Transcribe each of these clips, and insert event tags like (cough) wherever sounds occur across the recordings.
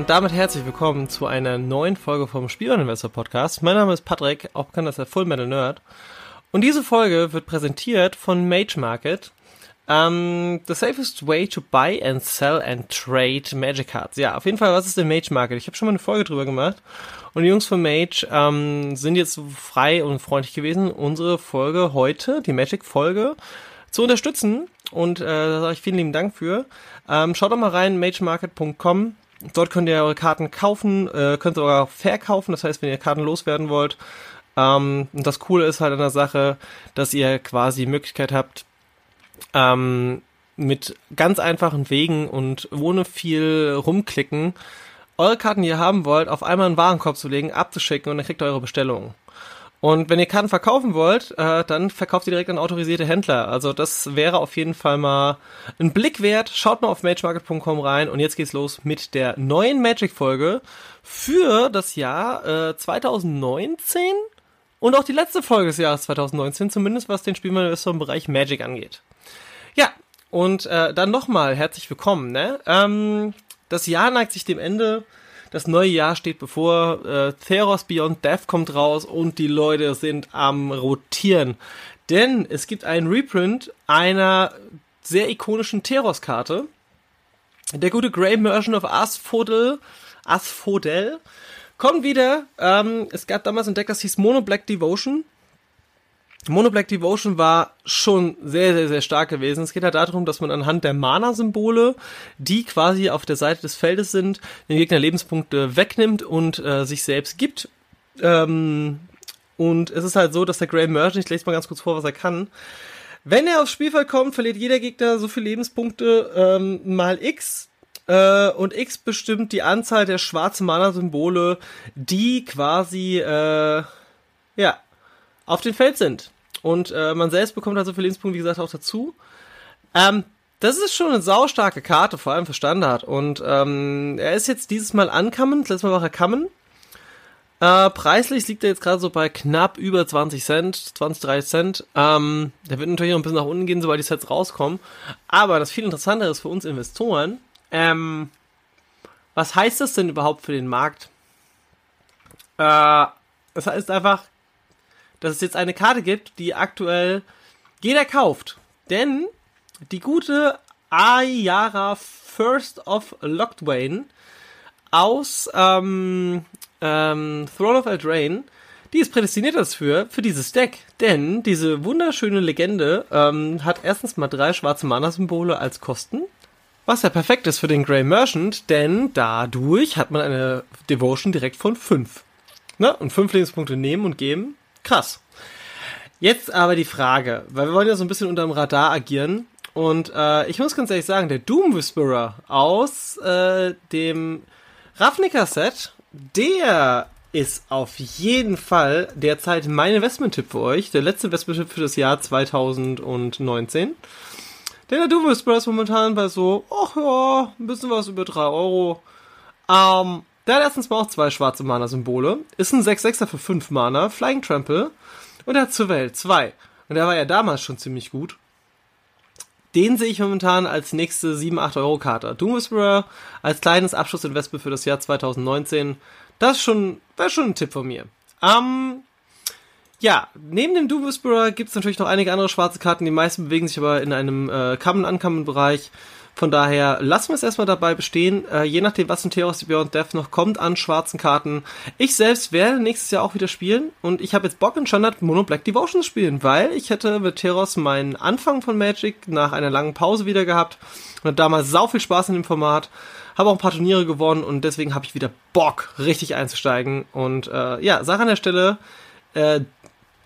Und damit herzlich willkommen zu einer neuen Folge vom Spielerinvestor Podcast. Mein Name ist Patrick, auch bekannt als der Full Metal Nerd. Und diese Folge wird präsentiert von Mage Market. Um, ähm, the safest way to buy and sell and trade Magic Cards. Ja, auf jeden Fall, was ist der Mage Market? Ich habe schon mal eine Folge drüber gemacht. Und die Jungs von Mage ähm, sind jetzt frei und freundlich gewesen, unsere Folge heute, die Magic-Folge, zu unterstützen. Und äh, da sage ich vielen lieben Dank für. Ähm, schaut doch mal rein, magemarket.com. Dort könnt ihr eure Karten kaufen, äh, könnt ihr sogar verkaufen, das heißt, wenn ihr Karten loswerden wollt. Ähm, und das Coole ist halt an der Sache, dass ihr quasi die Möglichkeit habt, ähm, mit ganz einfachen Wegen und ohne viel rumklicken, eure Karten, die ihr haben wollt, auf einmal in den Warenkorb zu legen, abzuschicken und dann kriegt ihr eure Bestellung. Und wenn ihr Karten verkaufen wollt, äh, dann verkauft ihr direkt an autorisierte Händler. Also das wäre auf jeden Fall mal ein Blick wert. Schaut mal auf magemarket.com rein und jetzt geht's los mit der neuen Magic-Folge für das Jahr äh, 2019 und auch die letzte Folge des Jahres 2019, zumindest was den Spielmeister im Bereich Magic angeht. Ja, und äh, dann nochmal herzlich willkommen. Ne? Ähm, das Jahr neigt sich dem Ende das neue Jahr steht bevor. Äh, Theros Beyond Death kommt raus und die Leute sind am rotieren. Denn es gibt einen Reprint einer sehr ikonischen Theros-Karte. Der gute Grey Merchant of Asphodel Asphodel. Kommt wieder. Ähm, es gab damals ein Deck, das hieß Mono Black Devotion. Mono Black Devotion war schon sehr, sehr, sehr stark gewesen. Es geht halt darum, dass man anhand der Mana-Symbole, die quasi auf der Seite des Feldes sind, den Gegner Lebenspunkte wegnimmt und äh, sich selbst gibt. Ähm, und es ist halt so, dass der Grey Merchant, ich lese mal ganz kurz vor, was er kann. Wenn er aufs Spielfeld kommt, verliert jeder Gegner so viele Lebenspunkte ähm, mal X. Äh, und X bestimmt die Anzahl der schwarzen Mana-Symbole, die quasi, äh, ja, auf dem Feld sind. Und äh, man selbst bekommt halt so viele Lebenspunkte, wie gesagt, auch dazu. Ähm, das ist schon eine saustarke Karte, vor allem für Standard. Und ähm, er ist jetzt dieses Mal ankommen, letztes Mal war er Kammen. Äh, preislich liegt er jetzt gerade so bei knapp über 20 Cent, 20, 30 Cent. Ähm, der wird natürlich noch ein bisschen nach unten gehen, sobald die Sets rauskommen. Aber das viel interessantere ist für uns Investoren, ähm, was heißt das denn überhaupt für den Markt? Äh, das heißt einfach, dass es jetzt eine Karte gibt, die aktuell jeder kauft. Denn die gute Ayara First of Lockdwayne aus ähm, ähm, Throne of Eldraine, die ist prädestiniert dafür, für dieses Deck. Denn diese wunderschöne Legende ähm, hat erstens mal drei schwarze Mana-Symbole als Kosten. Was ja perfekt ist für den Grey Merchant, denn dadurch hat man eine Devotion direkt von fünf. Ne? Und fünf Lebenspunkte nehmen und geben Krass. Jetzt aber die Frage, weil wir wollen ja so ein bisschen unter dem Radar agieren. Und äh, ich muss ganz ehrlich sagen, der Doom Whisperer aus äh, dem Ravnica-Set, der ist auf jeden Fall derzeit mein Investment-Tipp für euch. Der letzte Investment-Tipp für das Jahr 2019. Denn der Doom Whisperer ist momentan bei so, ach ja, ein bisschen was über 3 Euro. Ähm, der hat erstens mal auch zwei schwarze Mana-Symbole, ist ein 6-6er für 5 Mana, Flying Trample und er hat zur Welt 2. Und der war ja damals schon ziemlich gut. Den sehe ich momentan als nächste 7-8 Euro Karte. Doom Whisperer als kleines Abschlussinvestment für das Jahr 2019. Das schon, wäre schon ein Tipp von mir. Ähm, ja, neben dem Doom Whisperer gibt es natürlich noch einige andere schwarze Karten. Die meisten bewegen sich aber in einem äh, Common-Uncommon-Bereich. Von daher lassen wir es erstmal dabei bestehen. Äh, je nachdem, was in Theos Beyond Death noch kommt an schwarzen Karten. Ich selbst werde nächstes Jahr auch wieder spielen und ich habe jetzt Bock in Standard Mono Black Devotion zu spielen, weil ich hätte mit Theros meinen Anfang von Magic nach einer langen Pause wieder gehabt und hatte damals sau viel Spaß in dem Format. Habe auch ein paar Turniere gewonnen und deswegen habe ich wieder Bock, richtig einzusteigen. Und äh, ja, Sache an der Stelle, äh,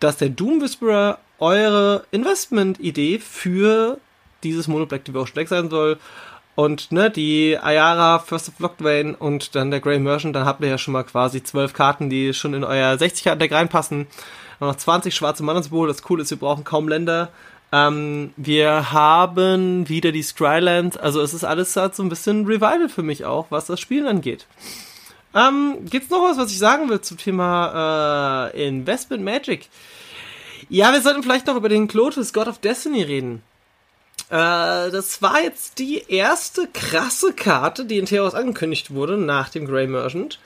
dass der Doom Whisperer eure Investment-Idee für dieses Mono Black Devotion Deck sein soll. Und ne, die Ayara, First of Lockdwayne und dann der Grey Merchant, dann habt ihr ja schon mal quasi zwölf Karten, die schon in euer 60-Karten-Deck reinpassen. Und noch 20 schwarze Mana-Symbole. Das Coole ist, wir brauchen kaum Länder. Ähm, wir haben wieder die Scrylands. Also es ist alles halt so ein bisschen Revival für mich auch, was das Spielen angeht. Ähm, gibt's noch was, was ich sagen will zum Thema äh, Investment Magic? Ja, wir sollten vielleicht noch über den Clotus God of Destiny reden. Äh, das war jetzt die erste krasse Karte, die in Theos angekündigt wurde nach dem Grey Merchant.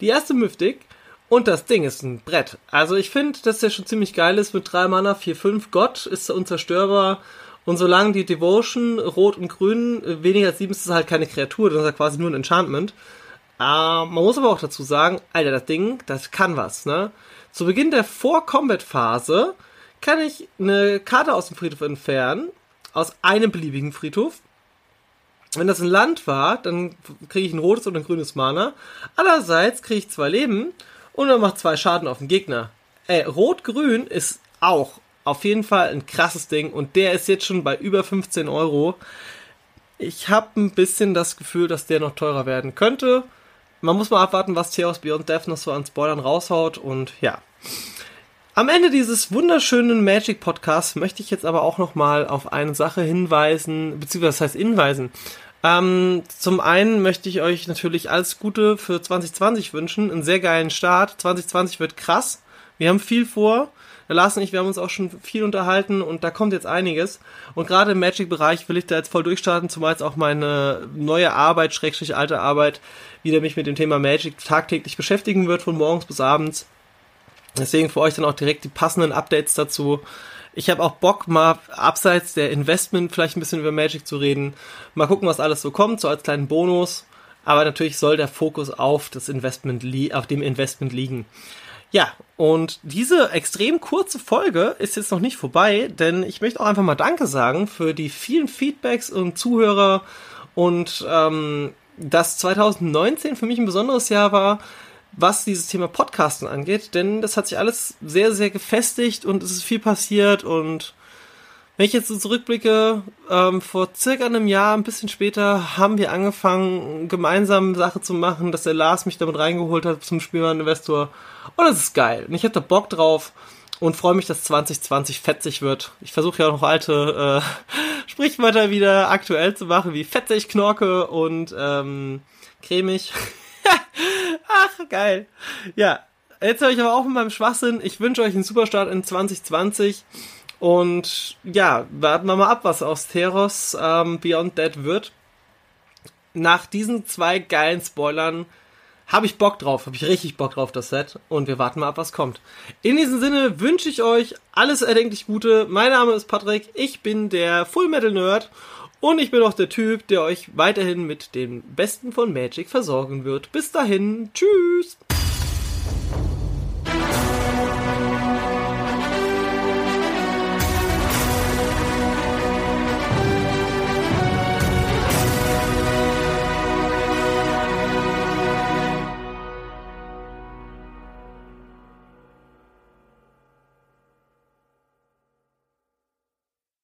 Die erste Mythic. Und das Ding ist ein Brett. Also ich finde, dass der schon ziemlich geil ist mit 3 Mana, 4, 5. Gott ist unzerstörbar. Und solange die Devotion rot und grün weniger als 7 ist, ist es halt keine Kreatur, das ist halt quasi nur ein Enchantment. Äh, man muss aber auch dazu sagen, Alter, das Ding, das kann was, ne? Zu Beginn der Vor-Combat-Phase kann ich eine Karte aus dem Friedhof entfernen aus einem beliebigen Friedhof. Wenn das ein Land war, dann kriege ich ein rotes und ein grünes Mana. Allerseits kriege ich zwei Leben und dann macht zwei Schaden auf den Gegner. Äh, Rot-Grün ist auch auf jeden Fall ein krasses Ding und der ist jetzt schon bei über 15 Euro. Ich habe ein bisschen das Gefühl, dass der noch teurer werden könnte. Man muss mal abwarten, was Theos Beyond Death noch so an Spoilern raushaut und ja. Am Ende dieses wunderschönen Magic Podcasts möchte ich jetzt aber auch nochmal auf eine Sache hinweisen, beziehungsweise das heißt hinweisen. Ähm, zum einen möchte ich euch natürlich alles Gute für 2020 wünschen, einen sehr geilen Start. 2020 wird krass. Wir haben viel vor. Lars und ich, wir haben uns auch schon viel unterhalten und da kommt jetzt einiges. Und gerade im Magic-Bereich will ich da jetzt voll durchstarten, zumal jetzt auch meine neue Arbeit, schrägstrich alte Arbeit, wieder mich mit dem Thema Magic tagtäglich beschäftigen wird, von morgens bis abends. Deswegen für euch dann auch direkt die passenden Updates dazu. Ich habe auch Bock, mal abseits der Investment vielleicht ein bisschen über Magic zu reden. Mal gucken, was alles so kommt, so als kleinen Bonus. Aber natürlich soll der Fokus auf das Investment auf dem Investment liegen. Ja, und diese extrem kurze Folge ist jetzt noch nicht vorbei, denn ich möchte auch einfach mal Danke sagen für die vielen Feedbacks und Zuhörer und ähm, dass 2019 für mich ein besonderes Jahr war, was dieses Thema Podcasten angeht, denn das hat sich alles sehr, sehr gefestigt und es ist viel passiert und wenn ich jetzt so zurückblicke, ähm, vor circa einem Jahr, ein bisschen später, haben wir angefangen, gemeinsam Sache zu machen, dass der Lars mich damit reingeholt hat zum Spielmann-Investor. Und das ist geil. Und ich hätte Bock drauf und freue mich, dass 2020 fetzig wird. Ich versuche ja auch noch alte äh, (laughs) Sprichwörter wieder aktuell zu machen, wie fetzig, knorke und ähm, cremig. Ach, geil. Ja, jetzt höre ich aber auch mit meinem Schwachsinn. Ich wünsche euch einen Superstart in 2020. Und ja, warten wir mal ab, was aus Theros ähm, Beyond Dead wird. Nach diesen zwei geilen Spoilern habe ich Bock drauf, habe ich richtig Bock drauf, das Set. Und wir warten mal ab, was kommt. In diesem Sinne wünsche ich euch alles erdenklich Gute. Mein Name ist Patrick, ich bin der Full Metal Nerd. Und ich bin auch der Typ, der euch weiterhin mit dem Besten von Magic versorgen wird. Bis dahin, tschüss!